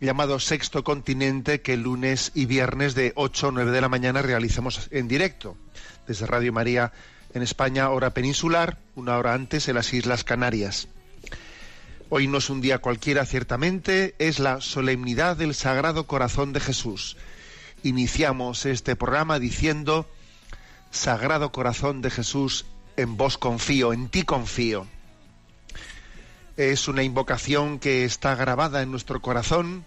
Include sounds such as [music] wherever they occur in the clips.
llamado Sexto Continente que lunes y viernes de 8 o 9 de la mañana realizamos en directo desde Radio María en España, hora peninsular, una hora antes en las Islas Canarias. Hoy no es un día cualquiera, ciertamente, es la solemnidad del Sagrado Corazón de Jesús. Iniciamos este programa diciendo, Sagrado Corazón de Jesús, en vos confío, en ti confío. Es una invocación que está grabada en nuestro corazón,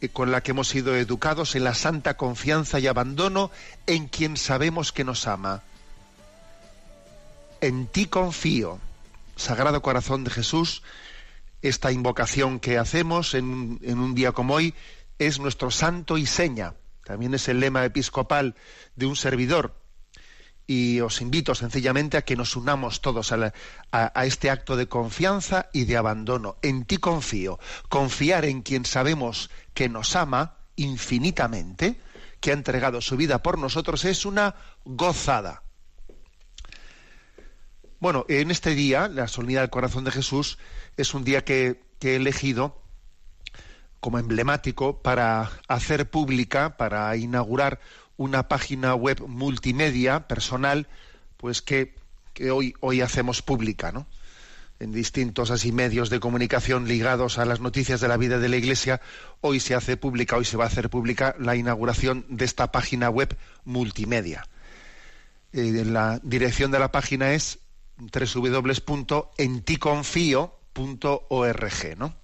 eh, con la que hemos sido educados en la santa confianza y abandono en quien sabemos que nos ama. En ti confío, Sagrado Corazón de Jesús, esta invocación que hacemos en, en un día como hoy es nuestro santo y seña. También es el lema episcopal de un servidor. Y os invito sencillamente a que nos unamos todos a, este acto de confianza y de abandono. En ti confío. Confiar en quien sabemos que nos ama infinitamente, que ha entregado su vida por nosotros, es una gozada. Bueno, en este día, la solemnidad del corazón de Jesús, es un día que he elegido como emblemático para hacer pública, para inaugurar una página web multimedia personal, pues que, que hoy, hoy hacemos pública, ¿no? En distintos así medios de comunicación ligados a las noticias de la vida de la Iglesia, hoy se hace pública, hoy se va a hacer pública la inauguración de esta página web multimedia. Eh, la dirección de la página es www.enticonfio.org, ¿no?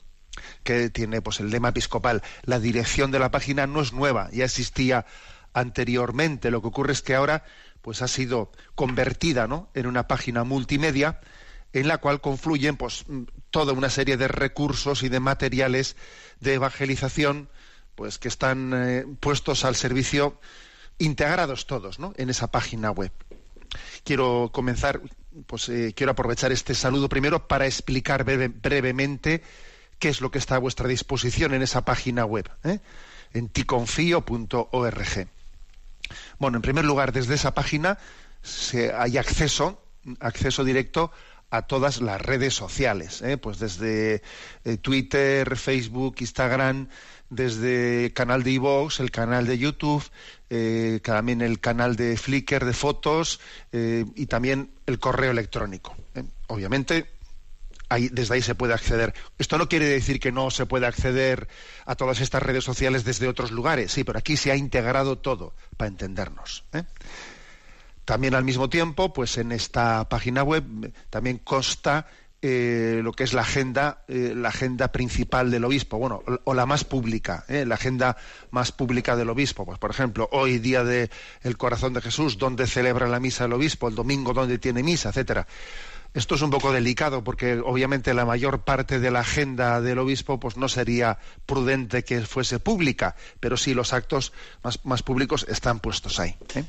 que tiene pues el lema episcopal. La dirección de la página no es nueva, ya existía anteriormente. Lo que ocurre es que ahora pues ha sido convertida ¿no? en una página multimedia en la cual confluyen pues mm, toda una serie de recursos y de materiales de evangelización pues que están eh, puestos al servicio integrados todos ¿no? en esa página web quiero comenzar, pues eh, quiero aprovechar este saludo primero para explicar breve- brevemente qué es lo que está a vuestra disposición en esa página web, ¿eh? en ticonfio.org. Bueno, en primer lugar, desde esa página se- hay acceso, acceso directo a todas las redes sociales, ¿eh? pues desde eh, Twitter, Facebook, Instagram, desde canal de iVoox, el canal de YouTube, eh, también el canal de Flickr de fotos y también el correo electrónico. Obviamente, ahí, desde ahí se puede acceder. Esto no quiere decir que no se pueda acceder a todas estas redes sociales desde otros lugares, sí, pero aquí se ha integrado todo para entendernos. ¿eh? También al mismo tiempo, pues en esta página web también consta eh, lo que es la agenda, eh, la agenda principal del obispo, bueno, o, la más pública, eh, la agenda más pública del obispo. Pues por ejemplo, hoy día de el Corazón de Jesús, donde celebra la misa el obispo, el domingo donde tiene misa, etcétera. Esto es un poco delicado porque obviamente la mayor parte de la agenda del obispo pues no sería prudente que fuese pública, pero sí los actos más, públicos están puestos ahí. ¿eh?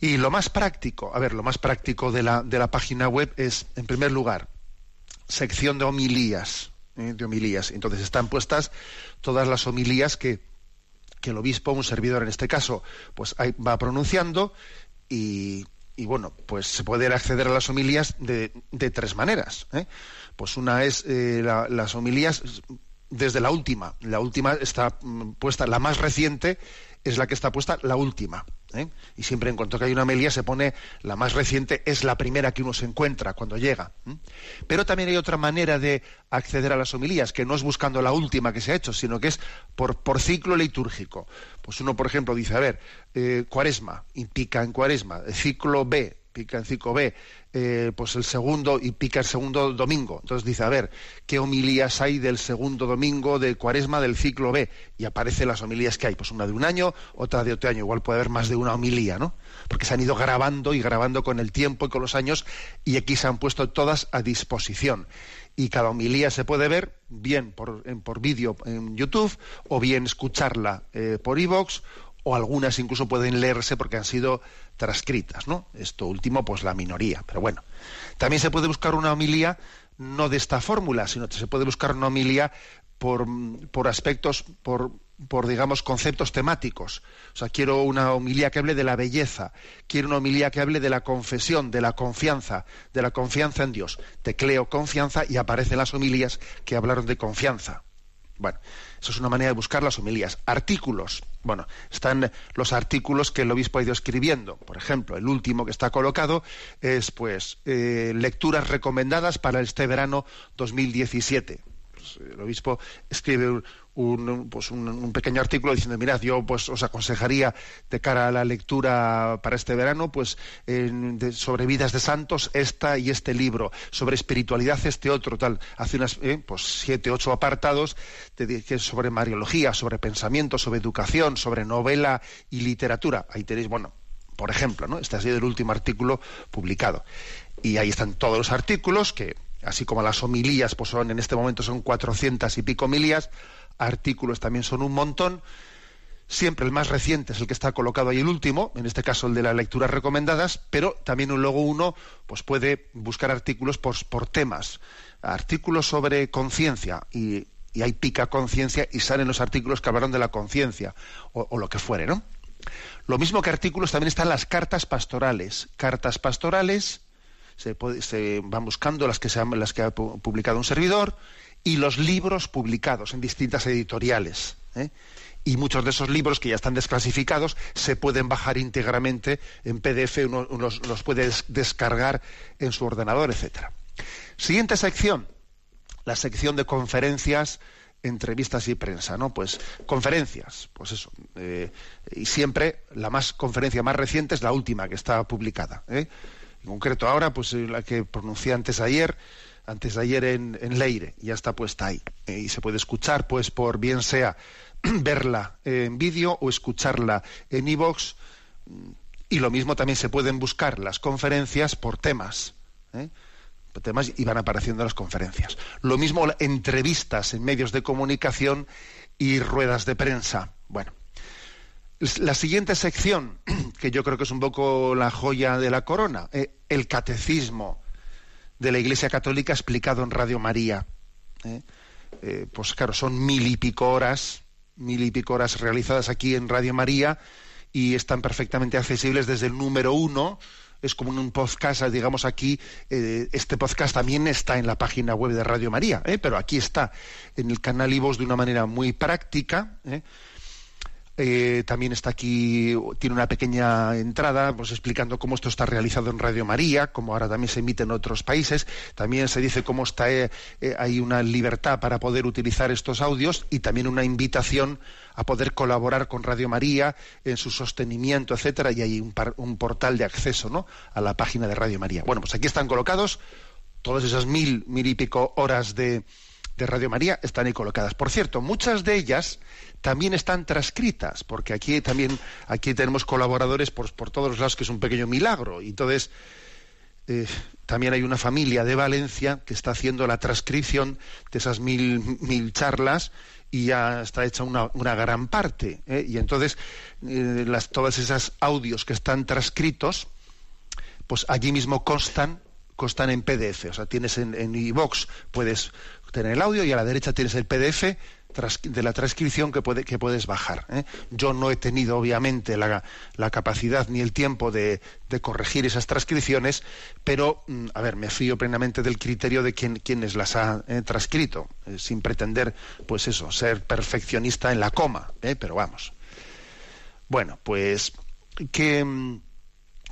Y lo más práctico, a ver, lo más práctico de la, página web es, en primer lugar, sección de homilías, ¿eh? de homilías. Entonces están puestas todas las homilías que, que el obispo, un servidor en este caso, pues va pronunciando y, y bueno, pues se puede acceder a las homilías de, tres maneras. ¿eh? Pues una es eh, la- las homilías desde la última. La última está mm, puesta, la más reciente es la que está puesta, la última. ¿eh? Y siempre en cuanto que hay una homilía se pone la más reciente, es la primera que uno se encuentra cuando llega. Pero también hay otra manera de acceder a las homilías, que no es buscando la última que se ha hecho, sino que es por, por ciclo litúrgico. Pues uno, por ejemplo, dice, a ver, eh, cuaresma, y pica en cuaresma, ciclo B, pica en ciclo B, eh, pues el segundo y pica el segundo domingo. Entonces dice, a ver, ¿qué homilías hay del segundo domingo de cuaresma del ciclo B? Y aparecen las homilías que hay, pues una de un año, otra de otro año, igual puede haber más de una homilía, ¿no? Porque se han ido grabando y grabando con el tiempo y con los años y aquí se han puesto todas a disposición. Y cada homilía se puede ver bien por, por vídeo en YouTube o bien escucharla eh, por iVoox o algunas incluso pueden leerse porque han sido transcritas, ¿no? Esto último, pues la minoría. Pero bueno, también se puede buscar una homilía no de esta fórmula, sino que se puede buscar una homilía por, por aspectos, por, por, digamos, conceptos temáticos. O sea, quiero una homilía que hable de la belleza, quiero una homilía que hable de la confesión, de la confianza, de la confianza en Dios. Tecleo confianza y aparecen las homilías que hablaron de confianza. Bueno, eso es una manera de buscar las homilías. Artículos. Bueno, están los artículos que el obispo ha ido escribiendo. Por ejemplo, el último que está colocado es, pues, eh, lecturas recomendadas para este verano 2017. Pues, el obispo escribe un, pues un, pequeño artículo diciendo mirad yo pues os aconsejaría de cara a la lectura para este verano pues sobre vidas de santos esta y este libro. Sobre espiritualidad este otro tal hace unas eh, pues siete ocho apartados de, sobre mariología sobre pensamiento sobre educación sobre novela y literatura. Ahí tenéis bueno por ejemplo no este ha sido el último artículo publicado. Y ahí están todos los artículos que así como las homilías pues son en este momento son cuatrocientas y pico homilías artículos también son un montón. Siempre el más reciente es el que está colocado ahí el último, en este caso el de las lecturas recomendadas, pero también luego uno pues puede buscar artículos por, por temas, artículos sobre conciencia y, y, ahí pica conciencia y salen los artículos que hablaron de la conciencia o, lo que fuere, ¿no? Lo mismo que artículos también están las cartas pastorales, cartas pastorales se, se van buscando las que se las que ha publicado un servidor y los libros publicados en distintas editoriales. ¿eh? Y muchos de esos libros que ya están desclasificados se pueden bajar íntegramente en PDF, uno, los puede descargar en su ordenador, etcétera. Siguiente sección, la sección de conferencias, entrevistas y prensa, ¿no? Pues conferencias, pues eso. Eh, y siempre la más conferencia más reciente es la última que está publicada. ¿eh? En concreto ahora, pues la que pronuncié antes ayer, antes de ayer en, Leire, ya está puesta ahí. Eh, y se puede escuchar, pues, por bien sea [clears throat] verla en vídeo o escucharla en iVoox. y lo mismo también se pueden buscar las conferencias por temas. ¿eh? Por temas y van apareciendo las conferencias. Lo mismo entrevistas en medios de comunicación y ruedas de prensa. Bueno, la siguiente sección, [clears throat] que yo creo que es un poco la joya de la corona, eh, el catecismo de la Iglesia Católica explicado en Radio María. ¿eh? Eh, pues claro, son mil y pico horas, mil y pico horas realizadas aquí en Radio María y están perfectamente accesibles desde el número uno. Es como un podcast, digamos aquí, eh, este podcast también está en la página web de Radio María, pero aquí está en el canal IVOS de una manera muy práctica. Eh, también está aquí, tiene una pequeña entrada pues, explicando cómo esto está realizado en Radio María, como ahora también se emite en otros países. También se dice cómo está, eh, eh, hay una libertad para poder utilizar estos audios y también una invitación a poder colaborar con Radio María en su sostenimiento, etcétera, y hay un, un portal de acceso ¿no? a la página de Radio María. Bueno, pues aquí están colocados todas esas mil, mil y pico horas de, de Radio María están ahí colocadas. Por cierto, muchas de ellas también están transcritas, porque aquí también aquí tenemos colaboradores por, por todos los lados, que es un pequeño milagro. Y entonces, eh, también hay una familia de Valencia que está haciendo la transcripción de esas mil, mil charlas y ya está hecha una, una gran parte. ¿eh? Y entonces, eh, las, todas esas audios que están transcritos, pues allí mismo constan constan en PDF. O sea, tienes en, iVox, puedes tener el audio y a la derecha tienes el PDF de la transcripción que, puede, que puedes bajar. ¿eh? Yo no he tenido, obviamente, la, la capacidad ni el tiempo de, corregir esas transcripciones, pero, mm, a ver, me fío plenamente del criterio de quien, quienes las ha eh, transcrito, eh, sin pretender, pues eso, ser perfeccionista en la coma, pero vamos. Bueno, pues ¿qué,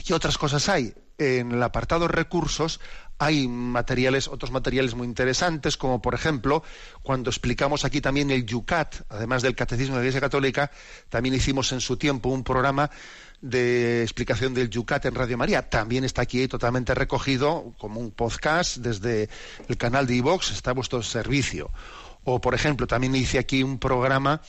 ¿qué otras cosas hay? En el apartado recursos hay materiales, otros materiales muy interesantes, como por ejemplo, cuando explicamos aquí también el Yucat, además del Catecismo de la Iglesia Católica, también hicimos en su tiempo un programa de explicación del Yucat en Radio María. También está aquí totalmente recogido como un podcast desde el canal de iVox, está a vuestro servicio. O, por ejemplo, también hice aquí un programa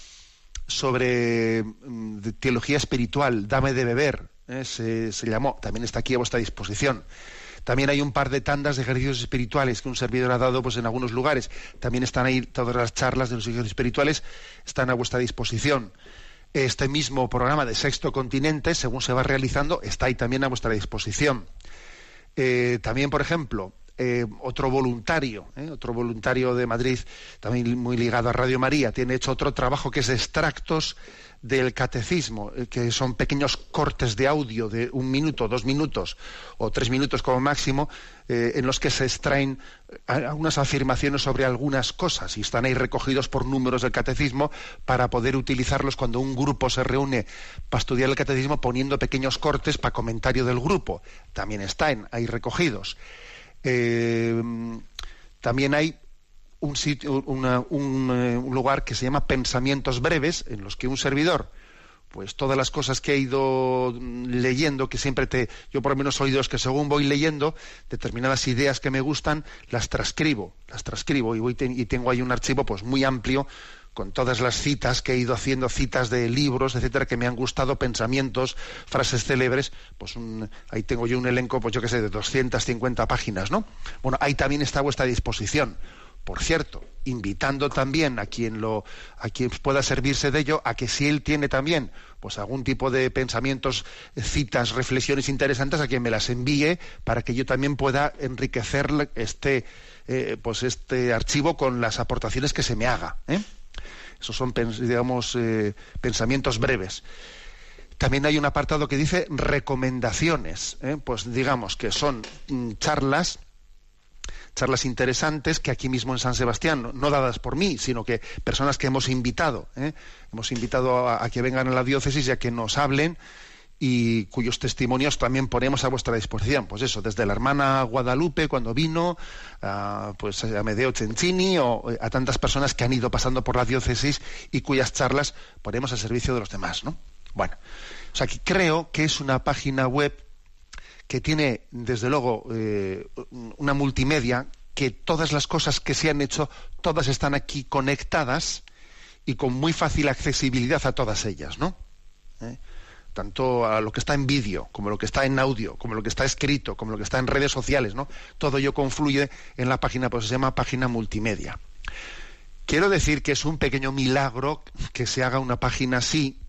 sobre mm, teología espiritual, Dame de beber, ¿eh? se, se llamó, también está aquí a vuestra disposición. También hay un par de tandas de ejercicios espirituales que un servidor ha dado pues, en algunos lugares. También están ahí todas las charlas de los ejercicios espirituales, están a vuestra disposición. Este mismo programa de Sexto Continente, según se va realizando, está ahí también a vuestra disposición. Eh, también, por ejemplo, eh, otro voluntario, eh, otro voluntario de Madrid, también muy ligado a Radio María, tiene hecho otro trabajo que es extractos del catecismo, eh, que son pequeños cortes de audio de un minuto, dos minutos o tres minutos como máximo, eh, en los que se extraen eh, algunas afirmaciones sobre algunas cosas y están ahí recogidos por números del catecismo para poder utilizarlos cuando un grupo se reúne para estudiar el catecismo poniendo pequeños cortes para comentario del grupo. También están ahí recogidos. también hay un, sitio, una, un, eh, un, lugar que se llama Pensamientos Breves, en los que un servidor, pues todas las cosas que he ido leyendo, que siempre te, yo por lo menos he oído es que según voy leyendo, determinadas ideas que me gustan, las transcribo, las transcribo y, voy y tengo ahí un archivo pues muy amplio con todas las citas que he ido haciendo, citas de libros, etcétera, que me han gustado, pensamientos, frases célebres, pues un, ahí tengo yo un elenco, pues yo qué sé, de 250 páginas, ¿no? Bueno, ahí también está a vuestra disposición por cierto, invitando también a quien lo, a quien pueda servirse de ello, a que si él tiene también, pues algún tipo de pensamientos, citas, reflexiones interesantes, a quien me las envíe para que yo también pueda enriquecer este, eh, pues este archivo con las aportaciones que se me haga. ¿eh? Esos son, digamos, eh, pensamientos breves. También hay un apartado que dice recomendaciones, ¿eh? pues digamos que son mm, charlas charlas interesantes que aquí mismo en San Sebastián, no, dadas por mí, sino que personas que hemos invitado, ¿eh? hemos invitado a, que vengan a la diócesis y a que nos hablen y cuyos testimonios también ponemos a vuestra disposición. Pues eso, desde la hermana Guadalupe cuando vino, a, pues a Medeo Cencini o a tantas personas que han ido pasando por la diócesis y cuyas charlas ponemos al servicio de los demás, ¿no? Bueno, o sea que creo que es una página web que tiene, desde luego, eh, una multimedia, que todas las cosas que se han hecho, todas están aquí conectadas y con muy fácil accesibilidad a todas ellas, ¿no? ¿Eh? Tanto a lo que está en vídeo, como lo que está en audio, como lo que está escrito, como lo que está en redes sociales, ¿no? Todo ello confluye en la página, pues se llama página multimedia. Quiero decir que es un pequeño milagro que se haga una página así,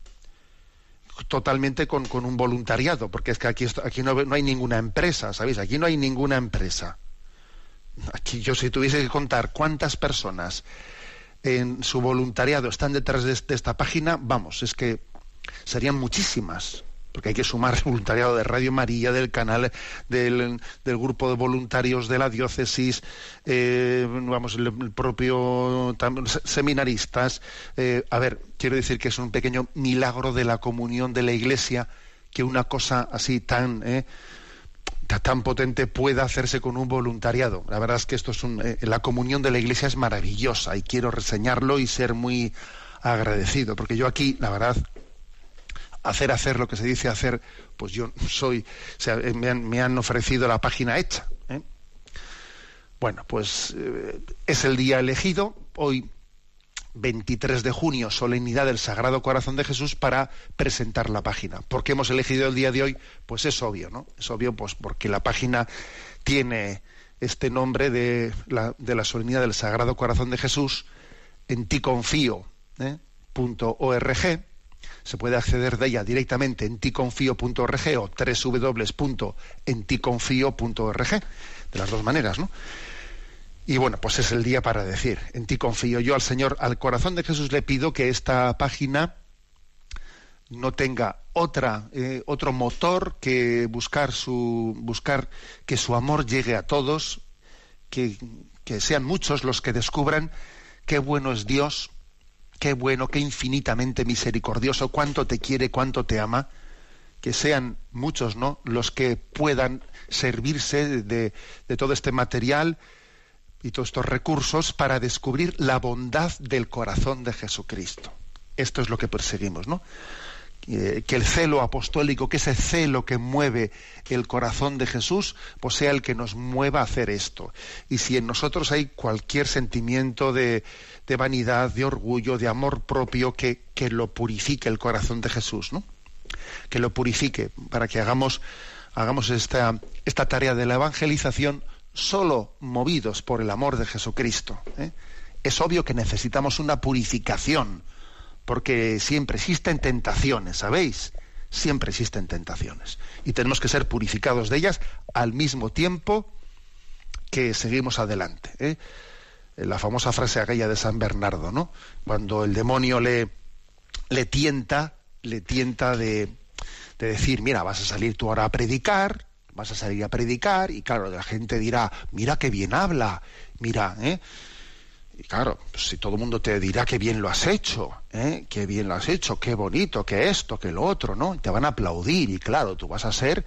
totalmente con, con, un voluntariado, porque es que aquí, aquí no, no, hay ninguna empresa, ¿sabéis? Aquí no hay ninguna empresa. Aquí yo si tuviese que contar cuántas personas en su voluntariado están detrás de, de esta página, vamos, es que serían muchísimas porque hay que sumar [laughs] voluntariado de Radio María, del canal, del, del grupo de voluntarios de la diócesis, eh, vamos, el, el propio tam, seminaristas. Eh, a ver, quiero decir que es un pequeño milagro de la comunión de la Iglesia que una cosa así tan eh, tan potente pueda hacerse con un voluntariado. La verdad es que esto es un, eh, la comunión de la Iglesia es maravillosa y quiero reseñarlo y ser muy agradecido, porque yo aquí, la verdad, hacer hacer lo que se dice hacer, pues yo soy, o sea, me, han, me han ofrecido la página hecha. ¿eh? Bueno, pues eh, es el día elegido, hoy 23 de junio, solemnidad del Sagrado Corazón de Jesús, para presentar la página. ¿Por qué hemos elegido el día de hoy? Pues es obvio, ¿no? Es obvio pues porque la página tiene este nombre de la, de la solemnidad del Sagrado Corazón de Jesús, en ti confío, ¿eh? punto org, se puede acceder de ella directamente en ticonfio.org o www.enticonfio.org, de las dos maneras, ¿no? Y bueno, pues es el día para decir, en ti confío. Yo al Señor, al corazón de Jesús le pido que esta página no tenga otra, eh, otro motor que buscar su buscar que su amor llegue a todos, que, que sean muchos los que descubran qué bueno es Dios, qué bueno, qué infinitamente misericordioso, cuánto te quiere, cuánto te ama, que sean muchos, ¿no? Los que puedan servirse de, de todo este material y todos estos recursos para descubrir la bondad del corazón de Jesucristo. Esto es lo que perseguimos, ¿no? Que el celo apostólico, que ese celo que mueve el corazón de Jesús, pues sea el que nos mueva a hacer esto. Y si en nosotros hay cualquier sentimiento de, de vanidad, de orgullo, de amor propio, que, que, lo purifique el corazón de Jesús, ¿no? Que lo purifique para que hagamos, hagamos esta, esta tarea de la evangelización solo movidos por el amor de Jesucristo. ¿eh? Es obvio que necesitamos una purificación, porque siempre existen tentaciones, ¿sabéis? Siempre existen tentaciones. Y tenemos que ser purificados de ellas al mismo tiempo que seguimos adelante. ¿eh? La famosa frase aquella de San Bernardo, ¿no? Cuando el demonio le, le tienta, le tienta de, de decir, mira, vas a salir tú ahora a predicar, vas a salir a predicar y claro, la gente dirá, mira qué bien habla, mira, ¿eh? Y claro, pues si todo el mundo te dirá que bien lo has hecho, ¿eh? qué bien lo has hecho, qué bonito, qué esto, qué lo otro, ¿no? Te van a aplaudir y claro, tú vas a ser.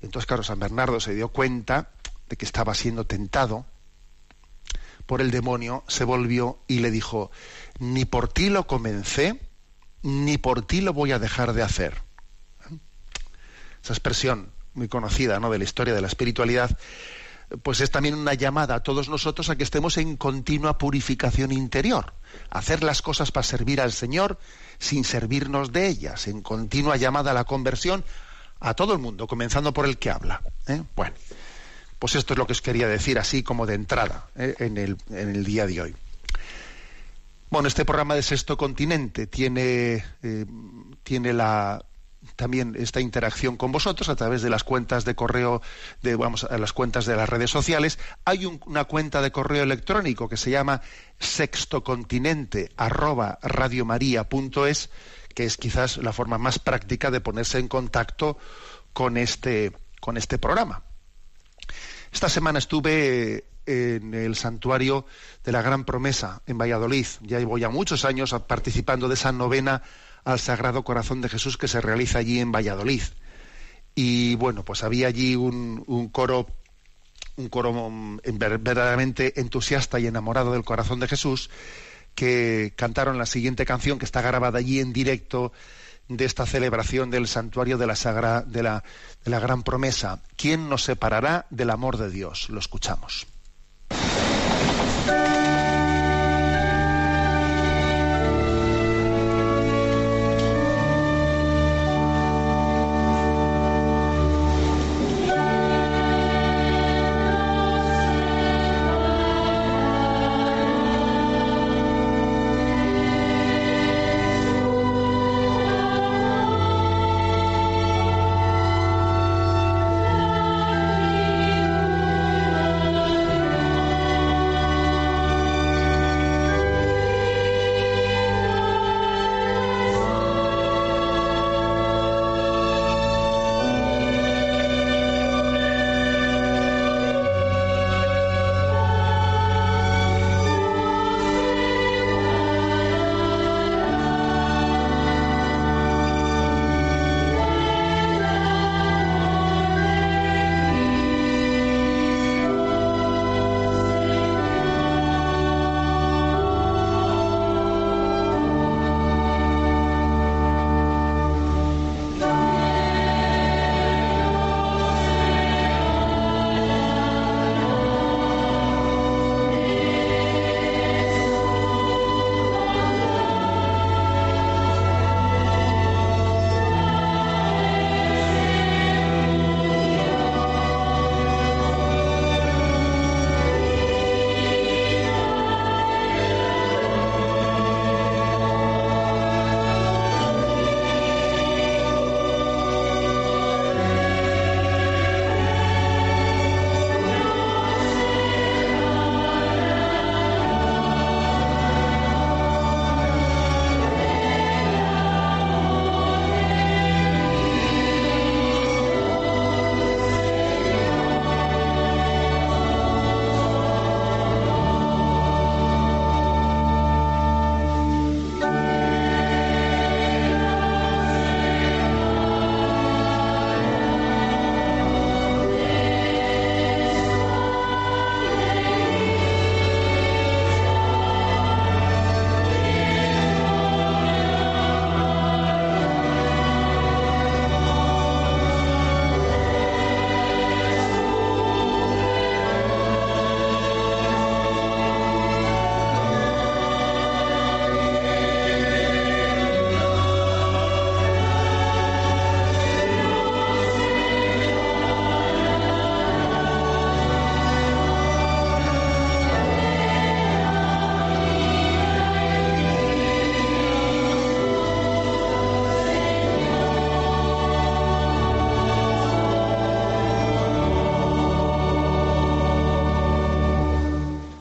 Entonces, claro, San Bernardo se dio cuenta de que estaba siendo tentado por el demonio, se volvió y le dijo, ni por ti lo comencé, ni por ti lo voy a dejar de hacer. Esa expresión, muy conocida ¿no? de la historia de la espiritualidad, pues es también una llamada a todos nosotros a que estemos en continua purificación interior, hacer las cosas para servir al Señor sin servirnos de ellas, en continua llamada a la conversión a todo el mundo, comenzando por el que habla. ¿eh? Bueno, pues esto es lo que os quería decir así como de entrada ¿eh? en, el, día de hoy. Bueno, este programa de Sexto Continente tiene, eh, tiene la, también esta interacción con vosotros a través de las cuentas de correo, de, vamos, a las cuentas de las redes sociales. Hay un, una cuenta de correo electrónico que se llama sextocontinente arroba radiomaria.es, que es quizás la forma más práctica de ponerse en contacto con este, con este programa. Esta semana estuve en el santuario de la Gran Promesa en Valladolid. Ya llevo ya muchos años participando de esa novena al Sagrado Corazón de Jesús que se realiza allí en Valladolid. Y bueno, pues había allí un, coro un coro mm, verdaderamente entusiasta y enamorado del corazón de Jesús, que cantaron la siguiente canción que está grabada allí en directo de esta celebración del santuario de la, Sagra, de la, de la Gran Promesa. ¿Quién nos separará del amor de Dios? Lo escuchamos.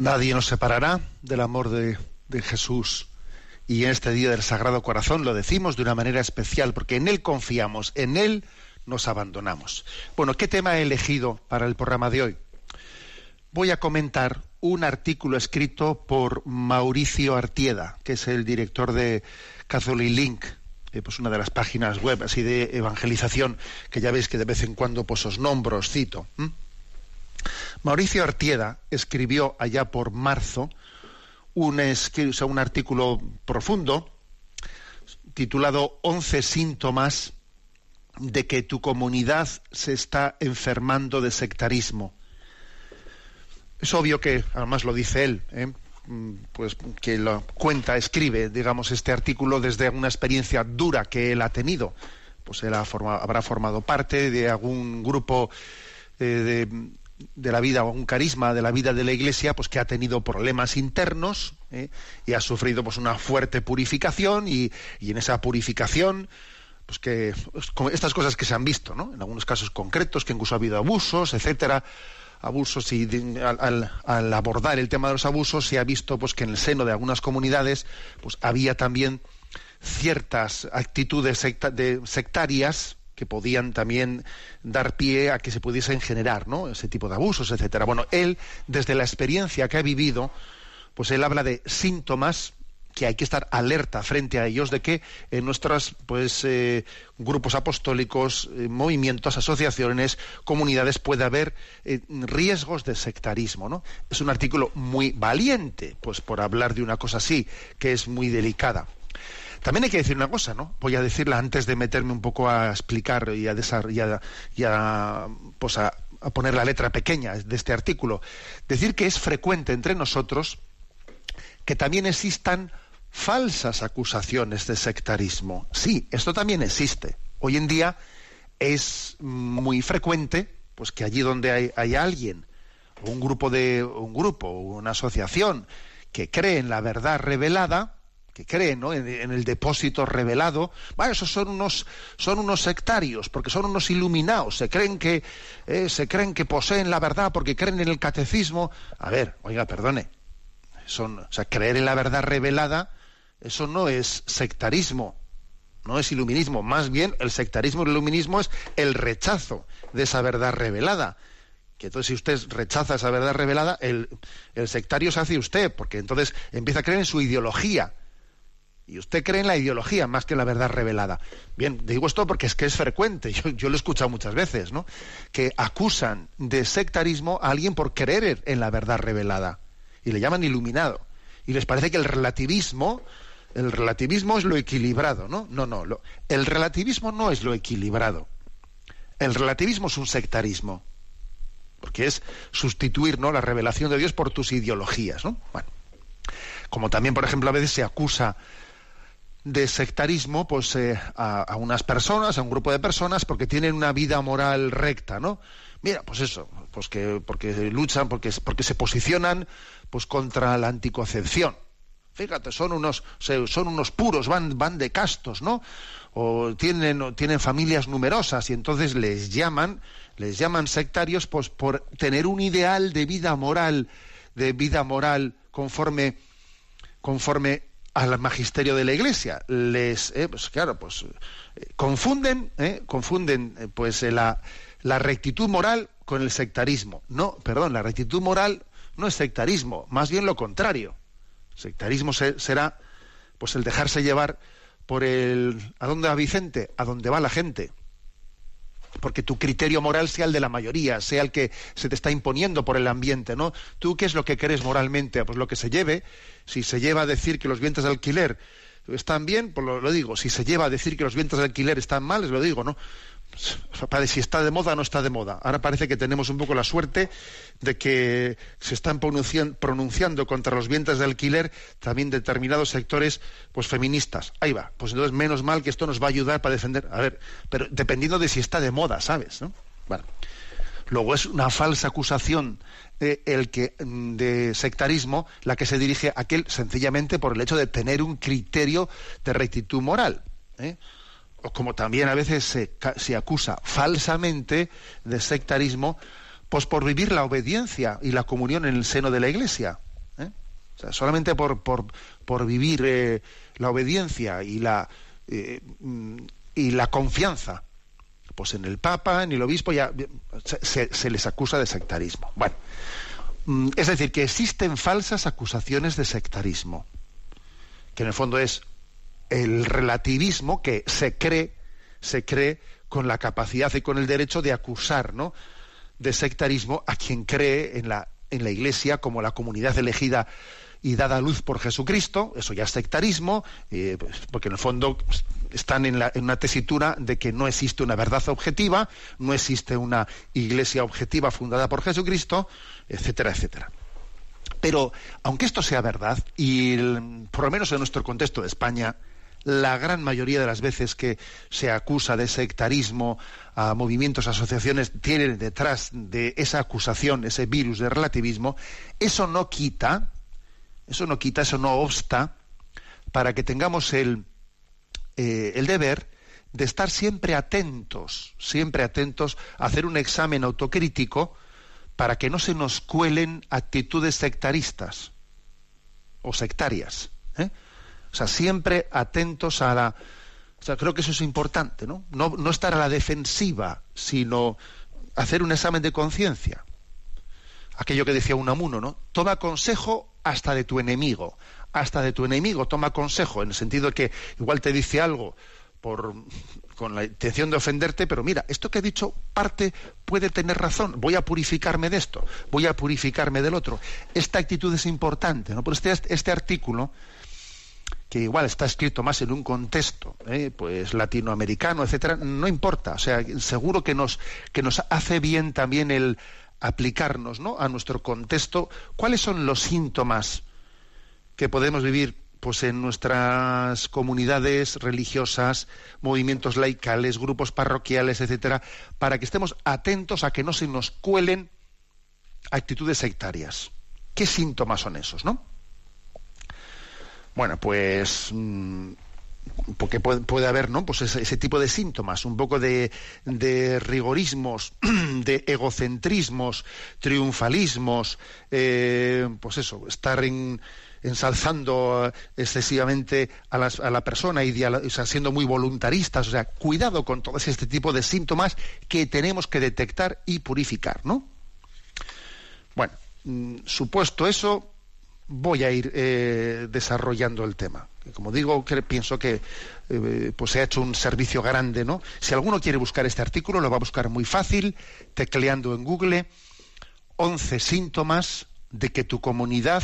Nadie nos separará del amor de, Jesús. Y en este día del Sagrado Corazón lo decimos de una manera especial, porque en Él confiamos, en Él nos abandonamos. Bueno, ¿qué tema he elegido para el programa de hoy? Voy a comentar un artículo escrito por Mauricio Artieda, que es el director de Catholic Link, eh, pues una de las páginas web así de evangelización, que ya veis que de vez en cuando pues os nombro, os cito. Mauricio Artieda escribió allá por marzo un, artículo profundo titulado 11 síntomas de que tu comunidad se está enfermando de sectarismo. Es obvio que, además lo dice él, ¿eh? Mm, pues que lo cuenta, escribe, digamos, este artículo desde una experiencia dura que él ha tenido. Pues él habrá formado parte de algún grupo eh, de, la vida o un carisma de la vida de la Iglesia, pues que ha tenido problemas internos ¿eh? y ha sufrido pues una fuerte purificación y, en esa purificación pues que pues, estas cosas que se han visto, ¿no? En algunos casos concretos que incluso ha habido abusos, etcétera abusos y al, abordar el tema de los abusos se ha visto pues que en el seno de algunas comunidades pues había también ciertas actitudes sectarias que podían también dar pie a que se pudiesen generar ¿no? ese tipo de abusos, etcétera. Bueno, él, desde la experiencia que ha vivido, pues él habla de síntomas que hay que estar alerta frente a ellos de que en nuestros pues eh, grupos apostólicos, eh, movimientos, asociaciones, comunidades puede haber eh, riesgos de sectarismo, ¿no? Es un artículo muy valiente, pues por hablar de una cosa así que es muy delicada. También hay que decir una cosa, ¿no? Voy a decirla antes de meterme un poco a explicar y a, y a, pues a poner la letra pequeña de este artículo. Decir que es frecuente entre nosotros que también existan falsas acusaciones de sectarismo. Sí, esto también existe. Hoy en día es muy frecuente pues que allí donde hay, hay alguien, un grupo de un grupo, una asociación que cree en la verdad revelada, que cree ¿no? en, el depósito revelado, bueno, esos son unos, son unos sectarios, porque son unos iluminados, se creen que, eh, se creen que poseen la verdad porque creen en el catecismo. A ver, oiga, perdone, son, o sea, creer en la verdad revelada eso no es sectarismo, no es iluminismo. Más bien, el sectarismo y el iluminismo es el rechazo de esa verdad revelada. Que entonces, si usted rechaza esa verdad revelada, el, sectario se hace usted, porque entonces empieza a creer en su ideología. Y usted cree en la ideología más que en la verdad revelada. Bien, digo esto porque es que es frecuente, [laughs] yo, lo he escuchado muchas veces, ¿no? Que acusan de sectarismo a alguien por creer en la verdad revelada. Y le llaman iluminado. Y les parece que el relativismo el relativismo es lo equilibrado, ¿no? No, no, el relativismo no es lo equilibrado. El relativismo es un sectarismo, porque es sustituir ¿no? la revelación de Dios por tus ideologías, ¿no? Bueno, como también, por ejemplo, a veces se acusa de sectarismo pues eh, a, unas personas, a un grupo de personas, porque tienen una vida moral recta, ¿no? Mira, pues eso, pues que porque luchan, porque, porque se posicionan pues contra la anticoncepción Fíjate, son unos, son unos puros, van, van de castos, ¿no? O tienen, tienen familias numerosas y entonces les llaman, les llaman sectarios pues, por tener un ideal de vida moral, de vida moral conforme, conforme al magisterio de la Iglesia. Les, eh, pues claro, pues eh, confunden, eh, confunden pues la, la rectitud moral con el sectarismo. No, perdón, la rectitud moral no es sectarismo, más bien lo contrario. Sectarismo será pues el dejarse llevar por el ¿a dónde va Vicente? A dónde va la gente. Porque tu criterio moral sea el de la mayoría, sea el que se te está imponiendo por el ambiente, ¿no? ¿Tú qué es lo que crees moralmente? Pues lo que se lleve. Si se lleva a decir que los vientos de alquiler están bien, pues lo, digo. Si se lleva a decir que los vientos de alquiler están mal, lo digo, ¿no? Si está de moda o no está de moda. Ahora parece que tenemos un poco la suerte de que se están pronunciando contra los vientres de alquiler también determinados sectores pues feministas. Ahí va. Pues entonces menos mal que esto nos va a ayudar para defender. A ver, pero dependiendo de si está de moda, ¿sabes? Bueno. Luego es una falsa acusación de, el que, de sectarismo la que se dirige a aquel sencillamente por el hecho de tener un criterio de rectitud moral. ¿eh? O como también a veces se, se, acusa falsamente de sectarismo, pues por vivir la obediencia y la comunión en el seno de la Iglesia. solamente por, por, por vivir eh, la obediencia y la, eh, mm, y la confianza pues en el Papa, en el obispo, ya se, se les acusa de sectarismo. Bueno, mm, es decir, que existen falsas acusaciones de sectarismo, que en el fondo es el relativismo que se cree, se cree con la capacidad y con el derecho de acusar, ¿no? de sectarismo a quien cree en la, en la Iglesia como la comunidad elegida y dada a luz por Jesucristo, eso ya es sectarismo, eh, pues, porque en el fondo están en, en, una tesitura de que no existe una verdad objetiva, no existe una iglesia objetiva fundada por Jesucristo, etcétera, etcétera. Pero aunque esto sea verdad, y por lo menos en nuestro contexto de España, la gran mayoría de las veces que se acusa de sectarismo a movimientos, asociaciones, tienen detrás de esa acusación, ese virus de relativismo, eso no quita, eso no quita, eso no obsta para que tengamos el, eh, el deber de estar siempre atentos, siempre atentos a hacer un examen autocrítico para que no se nos cuelen actitudes sectaristas o sectarias. ¿eh? O sea, siempre atentos a la... O sea, creo que eso es importante, ¿no? No, no estar a la defensiva, sino hacer un examen de conciencia. Aquello que decía Unamuno, ¿no? Toma consejo hasta de tu enemigo. Hasta de tu enemigo toma consejo, en el sentido de que igual te dice algo por, con la intención de ofenderte, pero mira, esto que he dicho parte puede tener razón, voy a purificarme de esto, voy a purificarme del otro. Esta actitud es importante, ¿no? Por este, este artículo que igual está escrito más en un contexto ¿eh? pues latinoamericano etcétera no importa o sea seguro que nos que nos hace bien también el aplicarnos ¿no? a nuestro contexto cuáles son los síntomas que podemos vivir pues en nuestras comunidades religiosas, movimientos laicales, grupos parroquiales, etcétera, para que estemos atentos a que no se nos cuelen actitudes sectarias. ¿Qué síntomas son esos, no? Bueno, pues mm, porque puede, haber no pues ese, tipo de síntomas un poco de, rigorismos [clears throat] de egocentrismos triunfalismos eh, pues eso estar ensalzando excesivamente a, la persona y siendo muy voluntaristas. O sea cuidado con todo este tipo de síntomas que tenemos que detectar y purificar no bueno mm, supuesto eso voy a ir eh, desarrollando el tema. Como digo, pienso que eh, pues se ha hecho un servicio grande, ¿no? Si alguno quiere buscar este artículo, lo va a buscar muy fácil, tecleando en Google 11 síntomas de que tu comunidad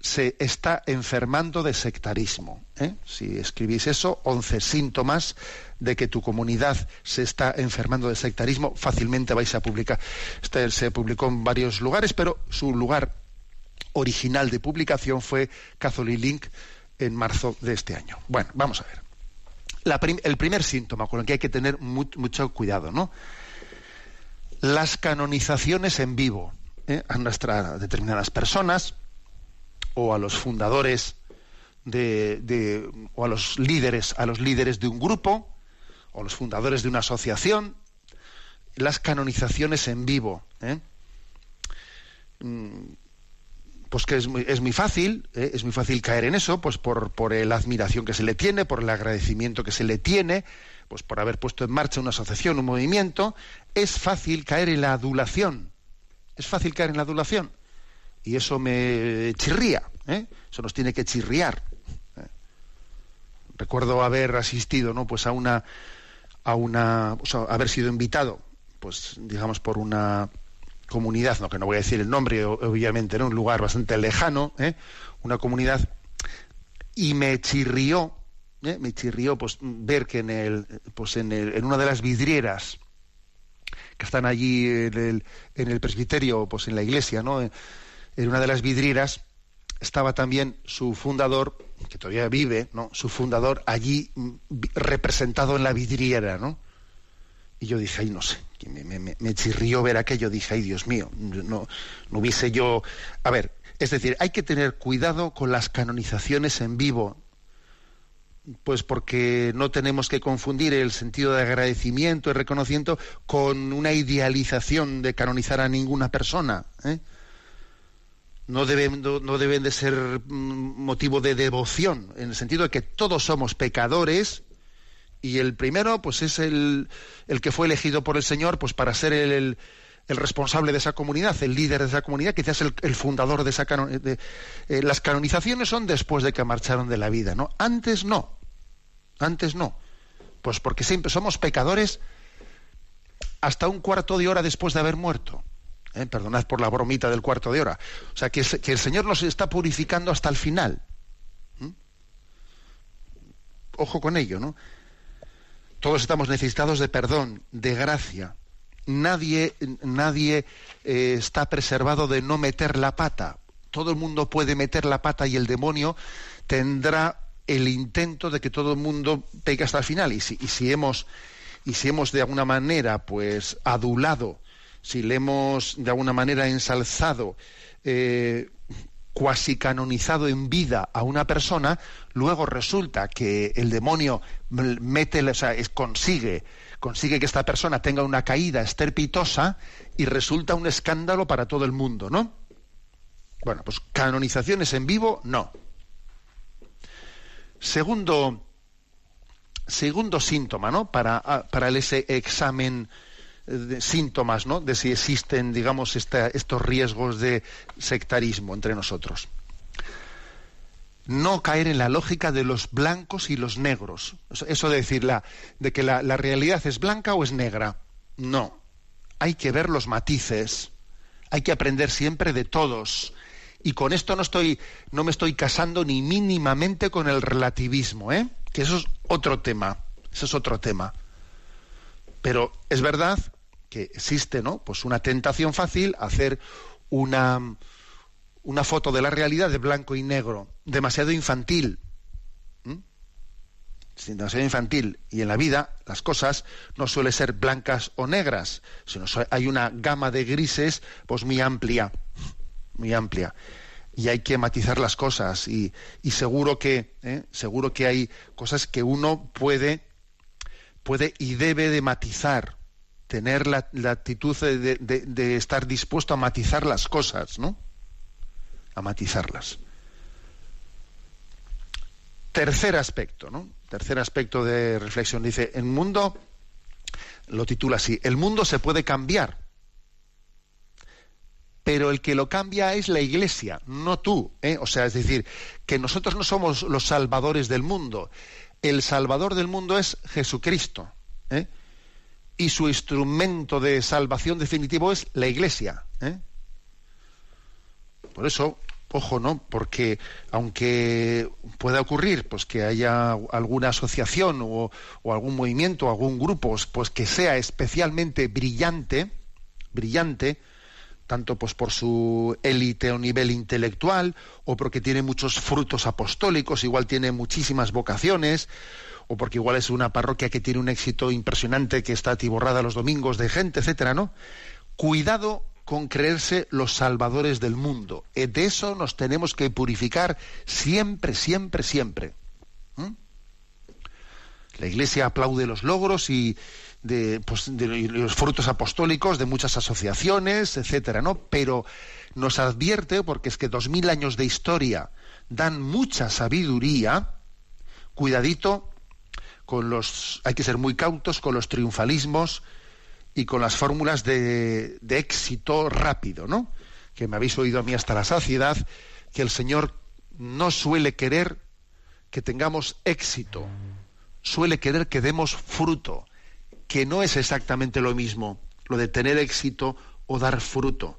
se está enfermando de sectarismo. ¿eh? Si escribís eso, 11 síntomas de que tu comunidad se está enfermando de sectarismo, fácilmente vais a publicar. Este se publicó en varios lugares, pero su lugar original de publicación fue Catholic Link en marzo de este año. Bueno, vamos a ver. el primer síntoma con el que hay que tener mucho cuidado, ¿no? Las canonizaciones en vivo ¿eh? a nuestras determinadas personas o a los fundadores de, o a los líderes, a los líderes de un grupo o los fundadores de una asociación, las canonizaciones en vivo. ¿eh? Mm, pues que es muy, es muy fácil, ¿eh? es muy fácil caer en eso, pues por, por la admiración que se le tiene, por el agradecimiento que se le tiene, pues por haber puesto en marcha una asociación, un movimiento, es fácil caer en la adulación. Es fácil caer en la adulación. Y eso me chirría, ¿eh? eso nos tiene que chirriar. ¿eh? Recuerdo haber asistido, ¿no? Pues a una, a una, o sea, haber sido invitado, pues digamos por una comunidad, no que no voy a decir el nombre, obviamente, en un lugar bastante lejano, ¿eh? una comunidad, y me chirrió, ¿eh? me chirrió pues ver que en el, pues en, el, en una de las vidrieras que están allí en el, en el presbiterio, pues en la iglesia, ¿no? En una de las vidrieras estaba también su fundador, que todavía vive, ¿no? Su fundador allí mm, representado en la vidriera, ¿no? Y yo dije, ay, no sé, me, chirrió ver aquello, dije, ay, Dios mío, no, no hubiese yo... A ver, es decir, hay que tener cuidado con las canonizaciones en vivo, pues porque no tenemos que confundir el sentido de agradecimiento y reconocimiento con una idealización de canonizar a ninguna persona. ¿eh? no deben, no, deben de ser mm, motivo de devoción, en el sentido de que todos somos pecadores y el primero pues es el, el que fue elegido por el Señor pues para ser el, el, responsable de esa comunidad, el líder de esa comunidad, quizás el, fundador de esa de, eh, las canonizaciones son después de que marcharon de la vida, ¿no? Antes no. Antes no. Pues porque siempre somos pecadores hasta un cuarto de hora después de haber muerto. ¿eh? perdonad por la bromita del cuarto de hora. O sea, que, el Señor nos está purificando hasta el final. Ojo con ello, ¿no? Todos estamos necesitados de perdón, de gracia. Nadie, nadie eh, está preservado de no meter la pata. Todo el mundo puede meter la pata y el demonio tendrá el intento de que todo el mundo pegue hasta el final. Y si, hemos y si hemos de alguna manera pues adulado si le hemos de alguna manera ensalzado, eh, cuasi canonizado en vida a una persona, luego resulta que el demonio mete, o sea, consigue, consigue que esta persona tenga una caída esterpitosa y resulta un escándalo para todo el mundo, ¿no? Bueno, pues canonizaciones en vivo, no. Segundo, segundo síntoma, ¿no? Para, para ese examen síntomas ¿no? de si existen, digamos, estos riesgos de sectarismo entre nosotros. No caer en la lógica de los blancos y los negros. Eso de decir de que la, la realidad es blanca o es negra. No. Hay que ver los matices. Hay que aprender siempre de todos. Y con esto no estoy, no me estoy casando ni mínimamente con el relativismo, ¿eh? Que eso es otro tema. Eso es otro tema. Pero es verdad que existe, ¿no? Pues una tentación fácil hacer una, una foto de la realidad de blanco y negro, demasiado infantil. Demasiado infantil. Y en la vida las cosas no suelen ser blancas o negras, sino hay una gama de grises pues muy amplia, muy amplia. Y hay que matizar las cosas. Y, seguro que, ¿eh? seguro que hay cosas que uno puede, puede y debe de matizar tener la, actitud de, estar dispuesto a matizar las cosas, ¿no? A matizarlas. Tercer aspecto, ¿no? Tercer aspecto de reflexión. Dice, el mundo, lo titula así, el mundo se puede cambiar, pero el que lo cambia es la iglesia, no tú. ¿eh? O sea, es decir, que nosotros no somos los salvadores del mundo. El salvador del mundo es Jesucristo. ¿eh? Y su instrumento de salvación definitivo es la Iglesia. ¿eh? Por eso, ojo, ¿no? Porque aunque pueda ocurrir pues que haya alguna asociación o, algún movimiento, algún grupo, pues que sea especialmente brillante, brillante, tanto pues por su élite o nivel intelectual, o porque tiene muchos frutos apostólicos, igual tiene muchísimas vocaciones, o porque igual es una parroquia que tiene un éxito impresionante, que está atiborrada los domingos de gente, etcétera, ¿no? Cuidado con creerse los salvadores del mundo. Eh, de eso nos tenemos que purificar siempre, siempre, siempre. ¿Mm? La Iglesia aplaude los logros y de, pues, de, los frutos apostólicos de muchas asociaciones, etcétera, ¿no? Pero nos advierte, porque es que dos mil años de historia dan mucha sabiduría, cuidadito con los, hay que ser muy cautos con los triunfalismos y con las fórmulas de, éxito rápido, ¿no? Que me habéis oído a mí hasta la saciedad, que el Señor no suele querer que tengamos éxito, suele querer que demos fruto, que no es exactamente lo mismo lo de tener éxito o dar fruto.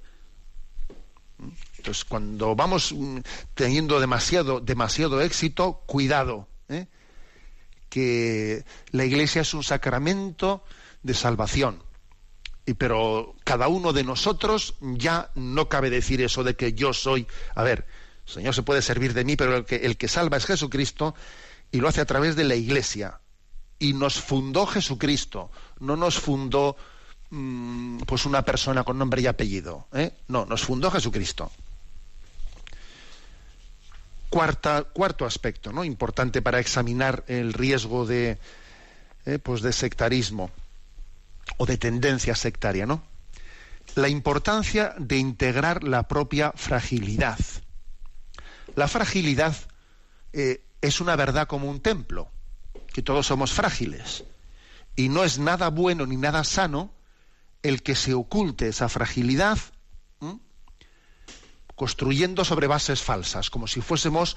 Entonces, cuando vamos mm, teniendo demasiado, demasiado éxito, cuidado, ¿eh? Que la Iglesia es un sacramento de salvación. Y pero cada uno de nosotros ya no cabe decir eso de que yo soy. A ver, el Señor se puede servir de mí, pero el que, el que salva es Jesucristo y lo hace a través de la Iglesia. Y nos fundó Jesucristo, no nos fundó mm, pues una persona con nombre y apellido. ¿eh? No, nos fundó Jesucristo cuarto aspecto, ¿no? Importante para examinar el riesgo de, eh, pues de sectarismo o de tendencia sectaria, ¿no? la importancia de integrar la propia fragilidad. La fragilidad eh, es una verdad como un templo, que todos somos frágiles. Y no es nada bueno ni nada sano el que se oculte esa fragilidad construyendo sobre bases falsas, como si fuésemos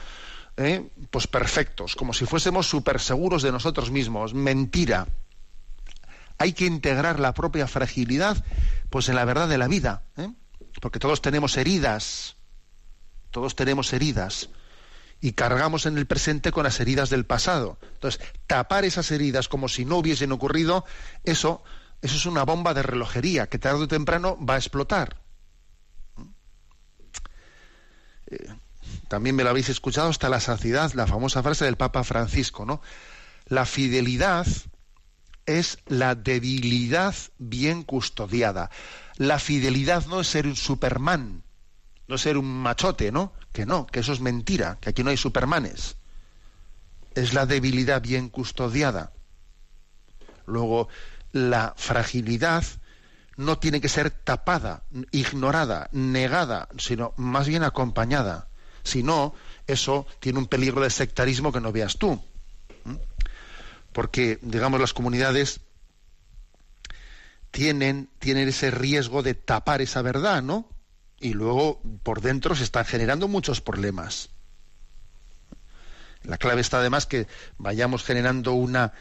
eh, pues perfectos, como si fuésemos súper seguros de nosotros mismos. Mentira. Hay que integrar la propia fragilidad pues en la verdad de la vida, ¿eh? porque todos tenemos heridas, todos tenemos heridas y cargamos en el presente con las heridas del pasado. Entonces, tapar esas heridas como si no hubiesen ocurrido, eso, eso es una bomba de relojería que tarde o temprano va a explotar. También me lo habéis escuchado hasta la saciedad, la famosa frase del Papa Francisco, ¿no? La fidelidad es la debilidad bien custodiada. La fidelidad no es ser un superman, no es ser un machote, ¿no? Que no, que eso es mentira, que aquí no hay supermanes. Es la debilidad bien custodiada. Luego, la fragilidad no tiene que ser tapada, ignorada, negada, sino más bien acompañada. Si no, eso tiene un peligro de sectarismo que no veas tú. Porque, digamos, las comunidades tienen, tienen ese riesgo de tapar esa verdad, ¿no? Y luego por dentro se están generando muchos problemas. La clave está además que vayamos generando una,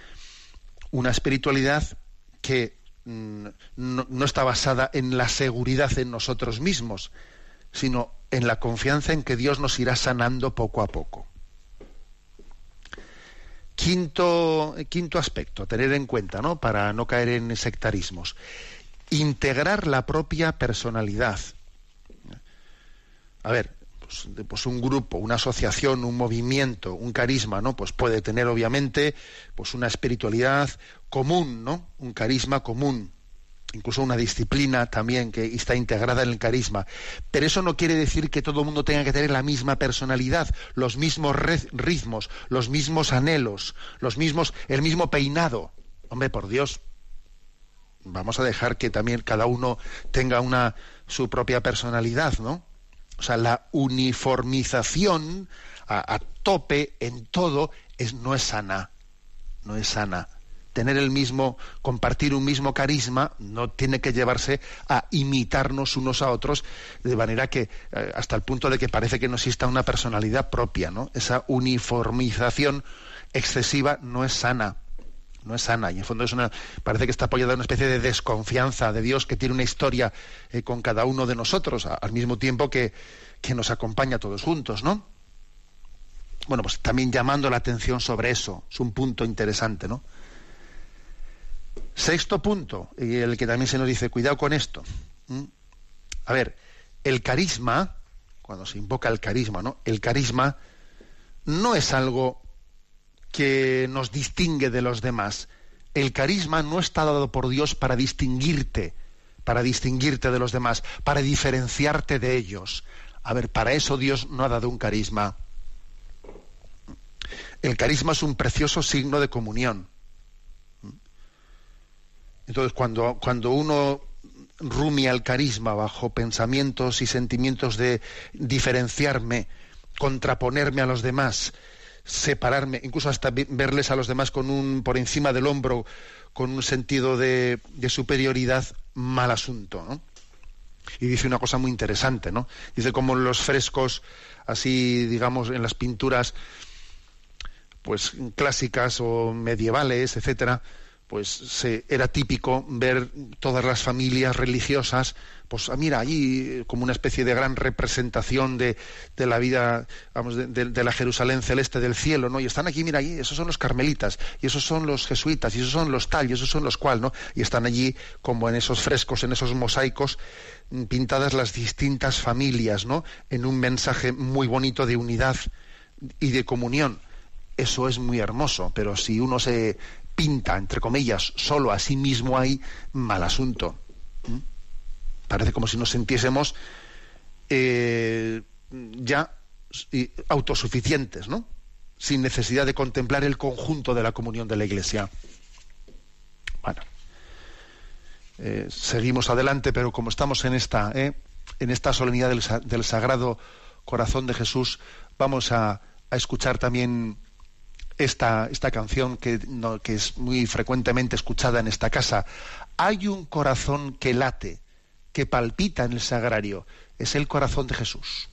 una espiritualidad que Mm, no, está basada en la seguridad en nosotros mismos, sino en la confianza en que Dios nos irá sanando poco a poco. Quinto, quinto aspecto, tener en cuenta, ¿no? Para no caer en sectarismos. Integrar la propia personalidad. A ver, pues, pues, un grupo, una asociación, un movimiento, un carisma, ¿no? Pues puede tener obviamente pues una espiritualidad, común, ¿no? Un carisma común, incluso una disciplina también que está integrada en el carisma. Pero eso no quiere decir que todo el mundo tenga que tener la misma personalidad, los mismos ritmos, los mismos anhelos, los mismos, el mismo peinado. Hombre, por Dios, vamos a dejar que también cada uno tenga una su propia personalidad, ¿no? O sea, la uniformización a, tope en todo es, no es sana, no es sana tener el mismo, compartir un mismo carisma, no tiene que llevarse a imitarnos unos a otros, de manera que, eh, hasta el punto de que parece que no exista una personalidad propia, ¿no? Esa uniformización excesiva no es sana. No es sana y en fondo es una, parece que está apoyada en una especie de desconfianza de Dios que tiene una historia eh, con cada uno de nosotros, al mismo tiempo que, que nos acompaña a todos juntos, ¿no? Bueno, pues también llamando la atención sobre eso, es un punto interesante, ¿no? Sexto punto, y el que también se nos dice, cuidado con esto. A ver, el carisma, cuando se invoca el carisma, ¿no? El carisma no es algo que nos distingue de los demás. El carisma no está dado por Dios para distinguirte, para distinguirte de los demás, para diferenciarte de ellos. A ver, para eso Dios no ha dado un carisma. El carisma es un precioso signo de comunión. Entonces, cuando, cuando uno rumia el carisma bajo pensamientos y sentimientos de diferenciarme, contraponerme a los demás, separarme, incluso hasta verles a los demás con un por encima del hombro, con un sentido de, superioridad, mal asunto, ¿no? Y dice una cosa muy interesante, ¿no? Dice como los frescos, así digamos, en las pinturas, pues clásicas o medievales, etcétera, pues se, era típico ver todas las familias religiosas, pues ah, mira, allí como una especie de gran representación de, de la vida, vamos, de, la Jerusalén celeste del cielo, ¿no? Y están aquí, mira, allí, esos son los carmelitas, y esos son los jesuitas, y esos son los tal, y esos son los cual, ¿no? Y están allí como en esos frescos, en esos mosaicos, mm, pintadas las distintas familias, ¿no? En un mensaje muy bonito de unidad y de comunión. Eso es muy hermoso, pero si uno se pinta, entre comillas, solo a sí mismo hay mal asunto. ¿Mm? Parece como si nos sintiésemos eh, ya autosuficientes, ¿no? Sin necesidad de contemplar el conjunto de la comunión de la Iglesia. Bueno. eh, seguimos adelante, pero como estamos en esta, eh, en esta solemnidad del, Sagrado Corazón de Jesús, vamos a, escuchar también esta, esta canción que, que es muy frecuentemente escuchada en esta casa. Hay un corazón que late, que palpita en el sagrario. Es el corazón de Jesús.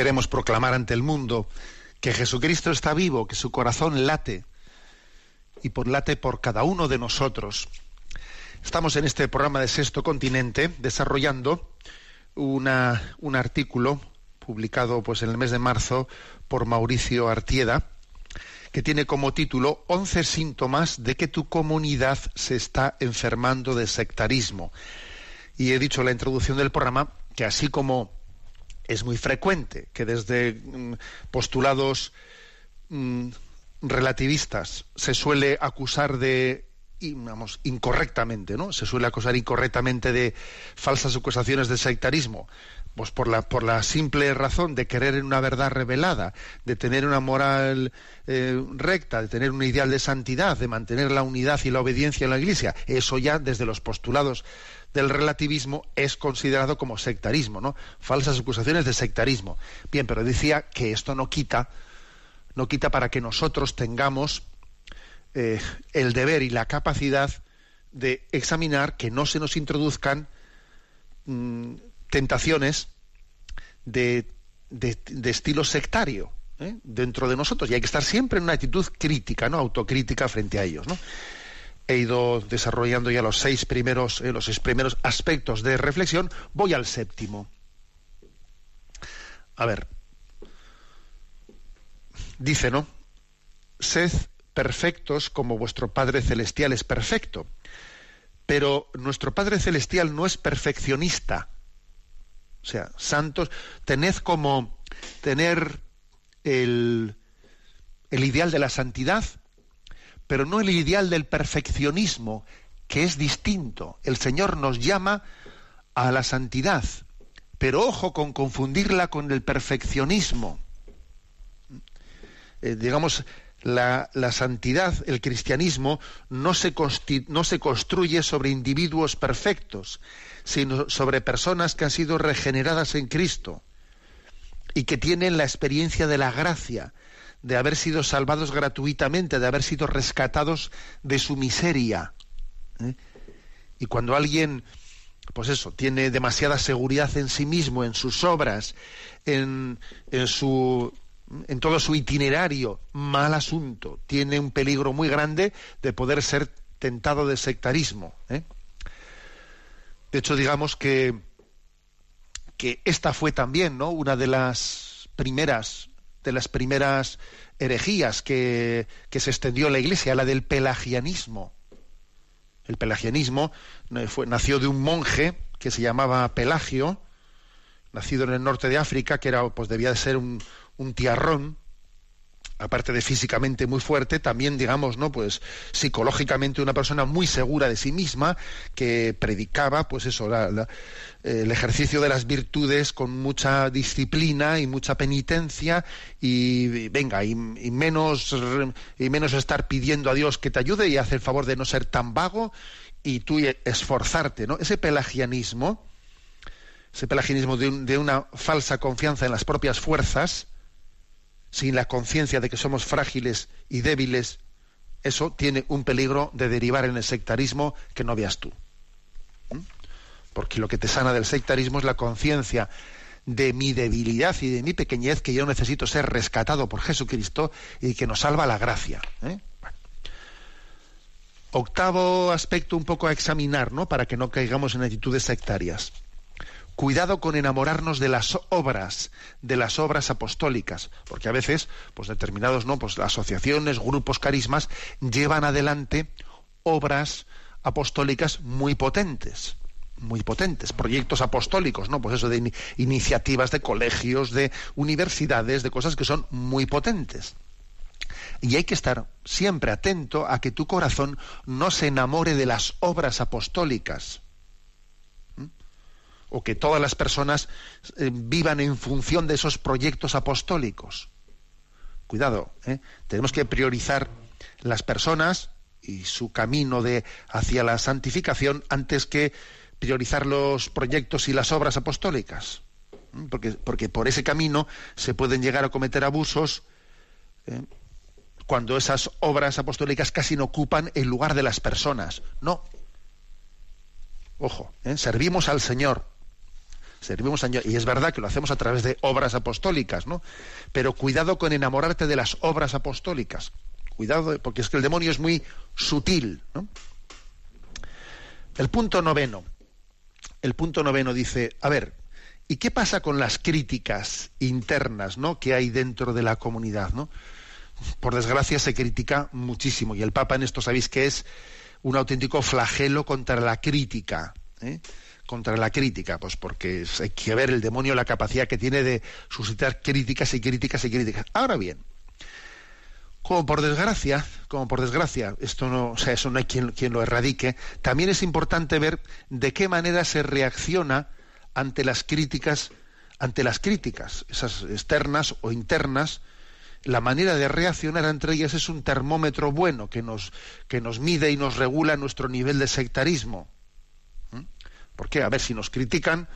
Queremos proclamar ante el mundo que Jesucristo está vivo, que su corazón late y por late por cada uno de nosotros. Estamos en este programa de Sexto Continente desarrollando una, un artículo publicado pues en el mes de marzo por Mauricio Artieda que tiene como título 11 síntomas de que tu comunidad se está enfermando de sectarismo. Y he dicho en la introducción del programa que así como es muy frecuente que desde mm, postulados mm, relativistas se suele acusar de incorrectamente, ¿no? Se suele acusar incorrectamente de falsas acusaciones de sectarismo. pues por la, por la simple razón de querer una verdad revelada, de tener una moral eh, recta, de tener un ideal de santidad, de mantener la unidad y la obediencia en la Iglesia, eso ya desde los postulados del relativismo es considerado como sectarismo, ¿no? Falsas acusaciones de sectarismo. Bien, pero decía que esto no quita, no quita para que nosotros tengamos eh, el deber y la capacidad de examinar que no se nos introduzcan mm, tentaciones de, estilo sectario ¿eh? dentro de nosotros y hay que estar siempre en una actitud crítica, no autocrítica frente a ellos. ¿no? He ido desarrollando ya los seis primeros, eh, los seis primeros aspectos de reflexión. Voy al séptimo. A ver, dice, ¿no? Sed perfectos como vuestro Padre Celestial es perfecto. Pero nuestro Padre Celestial no es perfeccionista. O sea, santos, tened como tener el, el ideal de la santidad, pero no el ideal del perfeccionismo, que es distinto. El Señor nos llama a la santidad, pero ojo con confundirla con el perfeccionismo. Eh, digamos, la, la, santidad, el cristianismo, no se, no se construye sobre individuos perfectos, sino sobre personas que han sido regeneradas en Cristo y que tienen la experiencia de la gracia, de haber sido salvados gratuitamente, de haber sido rescatados de su miseria. ¿eh? Y cuando alguien, pues eso, tiene demasiada seguridad en sí mismo, en sus obras, en, en su en todo su itinerario, mal asunto, tiene un peligro muy grande de poder ser tentado de sectarismo. ¿eh? De hecho, digamos que, que esta fue también ¿no? una de las primeras de las primeras herejías que, que se extendió en la Iglesia, la del pelagianismo. El pelagianismo eh, fue, nació de un monje que se llamaba Pelagio, nacido en el norte de África, que era, pues debía de ser un, un tiarrón, aparte de físicamente muy fuerte, también, digamos, ¿no? Pues psicológicamente una persona muy segura de sí misma, que predicaba, pues eso, el ejercicio de las virtudes con mucha disciplina y mucha penitencia, y, venga, y, menos, y menos estar pidiendo a Dios que te ayude y hacer el favor de no ser tan vago y tú esforzarte, ¿no? Ese pelagianismo, ese pelagianismo de una falsa confianza en las propias fuerzas, sin la conciencia de que somos frágiles y débiles, eso tiene un peligro de derivar en el sectarismo que no veas tú. ¿Mm? Porque lo que te sana del sectarismo es la conciencia de mi debilidad y de mi pequeñez, que yo necesito ser rescatado por Jesucristo y que nos salva la gracia. ¿eh? Octavo aspecto un poco a examinar, ¿no? Para que no caigamos en actitudes sectarias cuidado con enamorarnos de las obras, de las obras apostólicas, porque a veces, pues determinados, ¿no? Pues asociaciones, grupos, carismas llevan adelante obras apostólicas muy potentes muy potentes, proyectos apostólicos, ¿no? Pues eso de iniciativas de colegios, de universidades, de cosas que son muy potentes. Y hay que estar siempre atento a que tu corazón no se enamore de las obras apostólicas o que todas las personas eh, vivan en función de esos proyectos apostólicos. Cuidado, ¿eh? tenemos que priorizar las personas y su camino de hacia la santificación antes que priorizar los proyectos y las obras apostólicas. Porque, porque por ese camino se pueden llegar a cometer abusos ¿eh? cuando esas obras apostólicas casi no ocupan el lugar de las personas. No. Ojo, servimos al Señor, servimos a y es verdad que lo hacemos a través de obras apostólicas, ¿no? Pero cuidado con enamorarte de las obras apostólicas. Cuidado, porque es que el demonio es muy sutil. El punto noveno. El punto noveno dice, a ver, ¿y qué pasa con las críticas internas, ¿no? que hay dentro de la comunidad, ¿no? Por desgracia se critica muchísimo y el Papa en esto sabéis que es un auténtico flagelo contra la crítica. ¿eh? Contra la crítica? Pues porque hay que ver el demonio la capacidad que tiene de suscitar críticas y críticas y críticas. Ahora bien, como por desgracia, como por desgracia, esto no, o sea, eso no hay quien, quien lo erradique, también es importante ver de qué manera se reacciona ante las críticas ante las críticas, esas externas o internas, la manera de reaccionar entre ellas es un termómetro bueno que nos, que nos mide y nos regula nuestro nivel de sectarismo. ¿Por qué? A ver, si nos critican,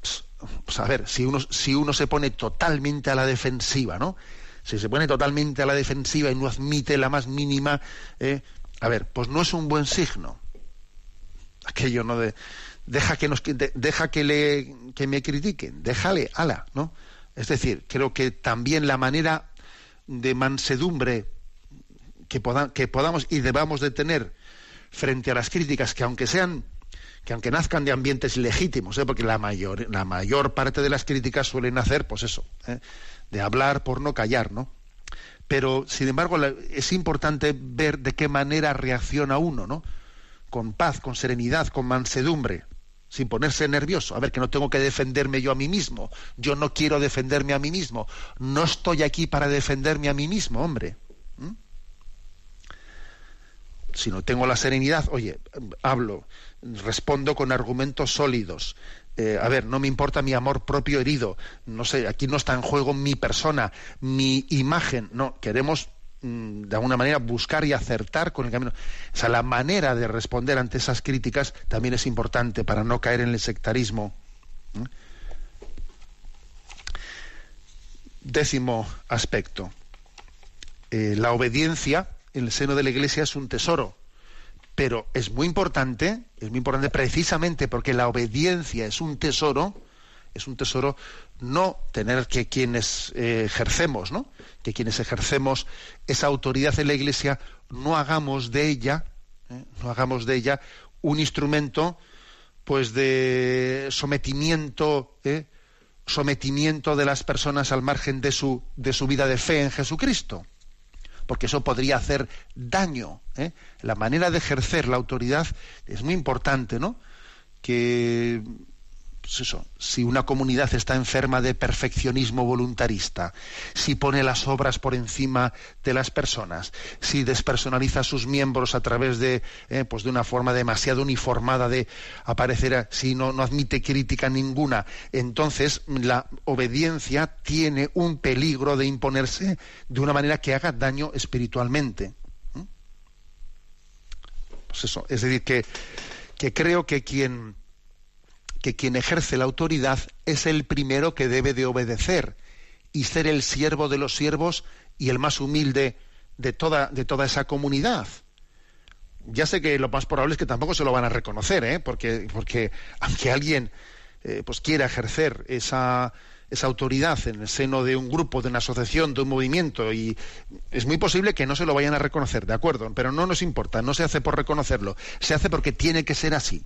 pues, pues, a ver, si uno, si uno se pone totalmente a la defensiva, ¿no? Si se pone totalmente a la defensiva y no admite la más mínima, eh, a ver, pues no es un buen signo. Aquello no de deja que nos deja que le que me critiquen, déjale, ala, ¿no? Es decir, creo que también la manera de mansedumbre que, que podamos y debamos de tener frente a las críticas, que aunque sean que aunque nazcan de ambientes legítimos, ¿eh? porque la mayor, la mayor parte de las críticas suelen nacer, pues eso, ¿eh? de hablar por no callar, ¿no? Pero, sin embargo, es importante ver de qué manera reacciona uno, ¿no? Con paz, con serenidad, con mansedumbre sin ponerse nervioso. A ver, que no tengo que defenderme yo a mí mismo. Yo no quiero defenderme a mí mismo. No estoy aquí para defenderme a mí mismo, hombre. Si no tengo la serenidad, oye, hablo, respondo con argumentos sólidos. Eh, a ver, no me importa mi amor propio herido. No sé, aquí no está en juego mi persona, mi imagen. No, queremos Mm, de alguna manera buscar y acertar con el camino. O sea, la manera de responder ante esas críticas también es importante para no caer en el sectarismo. Décimo aspecto. Eh, la obediencia en el seno de la Iglesia es un tesoro, pero es muy importante, es muy importante precisamente porque la obediencia es un tesoro, es un tesoro no tener que quienes eh, ejercemos, ¿no? Que quienes ejercemos esa autoridad en la Iglesia no hagamos de ella, ¿eh? no hagamos de ella un instrumento, pues de sometimiento, ¿eh? sometimiento de las personas al margen de su de su vida de fe en Jesucristo, porque eso podría hacer daño. La manera de ejercer la autoridad es muy importante, ¿no? Que pues eso, si una comunidad está enferma de perfeccionismo voluntarista, si pone las obras por encima de las personas, si despersonaliza a sus miembros a través de, eh, pues de una forma demasiado uniformada de aparecer, si no, no admite crítica ninguna, entonces la obediencia tiene un peligro de imponerse de una manera que haga daño espiritualmente. ¿Mm? Pues eso, es decir, que, que creo que quien que quien ejerce la autoridad es el primero que debe de obedecer y ser el siervo de los siervos y el más humilde de toda, de toda esa comunidad. Ya sé que lo más probable es que tampoco se lo van a reconocer, ¿eh? porque, porque aunque alguien eh, pues quiera ejercer esa, esa autoridad en el seno de un grupo, de una asociación, de un movimiento, y es muy posible que no se lo vayan a reconocer, ¿de acuerdo? Pero no nos importa, no se hace por reconocerlo, se hace porque tiene que ser así.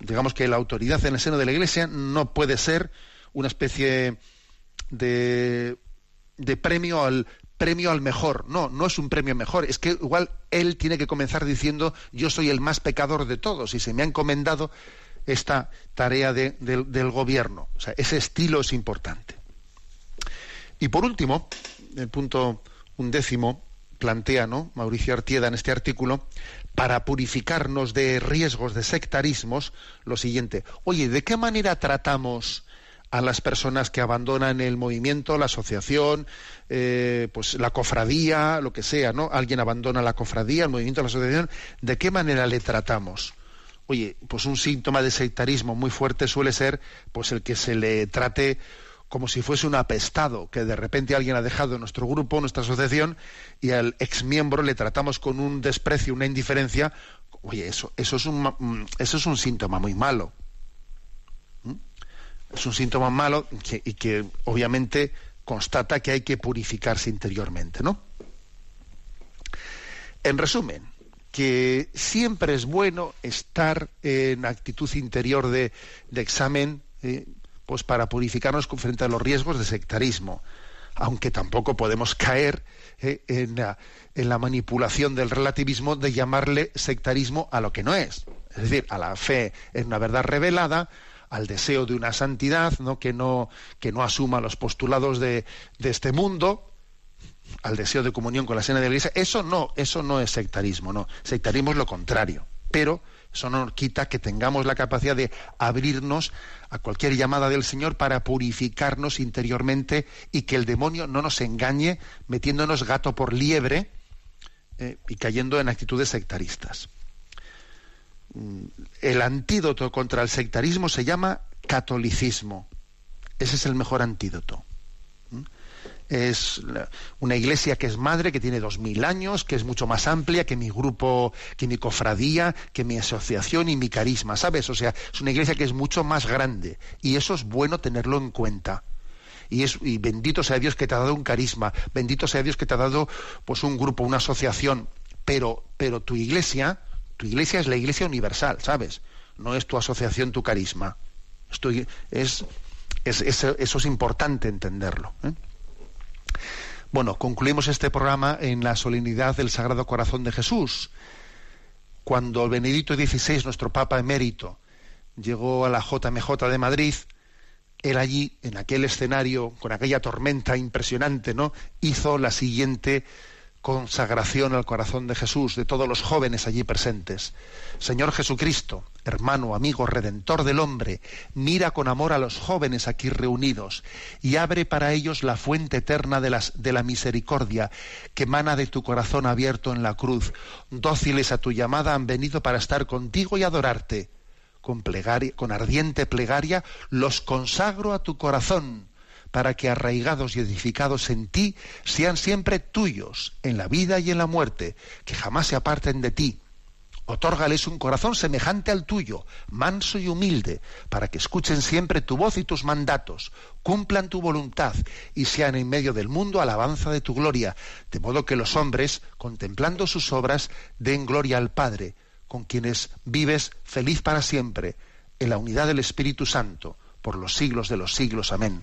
Digamos que la autoridad en el seno de la Iglesia no puede ser una especie de, de premio al premio al mejor. No, no es un premio mejor. Es que igual él tiene que comenzar diciendo yo soy el más pecador de todos y se me ha encomendado esta tarea del gobierno. O sea, ese estilo es importante. Y por último, el punto undécimo plantea, ¿no? Mauricio Artieda en este artículo, para purificarnos de riesgos de sectarismos, lo siguiente, oye, ¿de qué manera tratamos a las personas que abandonan el movimiento, la asociación, eh, pues la cofradía, lo que sea, ¿no? Alguien abandona la cofradía, el movimiento, la asociación, ¿de qué manera le tratamos? Oye, pues un síntoma de sectarismo muy fuerte suele ser pues el que se le trate como si fuese un apestado, que de repente alguien ha dejado nuestro grupo, nuestra asociación, y al exmiembro le tratamos con un desprecio, una indiferencia, oye, eso, eso, es, un, mm, eso es un síntoma muy malo. ¿Mm? Es un síntoma malo y que obviamente constata que hay que purificarse interiormente, ¿no? En resumen, que siempre es bueno estar en actitud interior de, examen, eh, pues para purificarnos frente a los riesgos de sectarismo, aunque tampoco podemos caer eh, en, la, manipulación del relativismo de llamarle sectarismo a lo que no es, es decir, a la fe en una verdad revelada, al deseo de una santidad, ¿no? Que no que no asuma los postulados de, este mundo, al deseo de comunión con la cena de la iglesia, eso no, eso no es sectarismo, no. Sectarismo es lo contrario. Pero Eso no quita que tengamos la capacidad de abrirnos a cualquier llamada del Señor para purificarnos interiormente y que el demonio no nos engañe metiéndonos gato por liebre eh, y cayendo en actitudes sectaristas. Mm, el antídoto contra el sectarismo se llama catolicismo. Ese es el mejor antídoto es una iglesia que es madre, que tiene dos mil años, que es mucho más amplia que mi grupo, que mi cofradía, que mi asociación y mi carisma, ¿sabes? O sea, es una iglesia que es mucho más grande y eso es bueno tenerlo en cuenta. Y, es, y bendito sea Dios que te ha dado un carisma, bendito sea Dios que te ha dado pues un grupo, una asociación, pero, pero tu iglesia, tu iglesia es la iglesia universal, ¿sabes? No es tu asociación, tu carisma. Esto es, es, eso es importante entenderlo. ¿eh? Bueno, concluimos este programa en la solemnidad del Sagrado Corazón de Jesús. Cuando Benedicto XVI, nuestro Papa emérito, llegó a la JMJ de Madrid, él allí, en aquel escenario, con aquella tormenta impresionante, ¿no? hizo la siguiente consagración al corazón de Jesús, de todos los jóvenes allí presentes. Señor Jesucristo, hermano, amigo, redentor del hombre, mira con amor a los jóvenes aquí reunidos y abre para ellos la fuente eterna de, las, de la misericordia que emana de tu corazón abierto en la cruz. Dóciles a tu llamada han venido para estar contigo y adorarte. Con, ardiente plegaria los consagro a tu corazón para que arraigados y edificados en ti sean siempre tuyos, en la vida y en la muerte, que jamás se aparten de ti. Otórgales un corazón semejante al tuyo, manso y humilde, para que escuchen siempre tu voz y tus mandatos, cumplan tu voluntad y sean en medio del mundo alabanza de tu gloria, de modo que los hombres, contemplando sus obras, den gloria al Padre, con quienes vives feliz para siempre, en la unidad del Espíritu Santo, por los siglos de los siglos. Amén.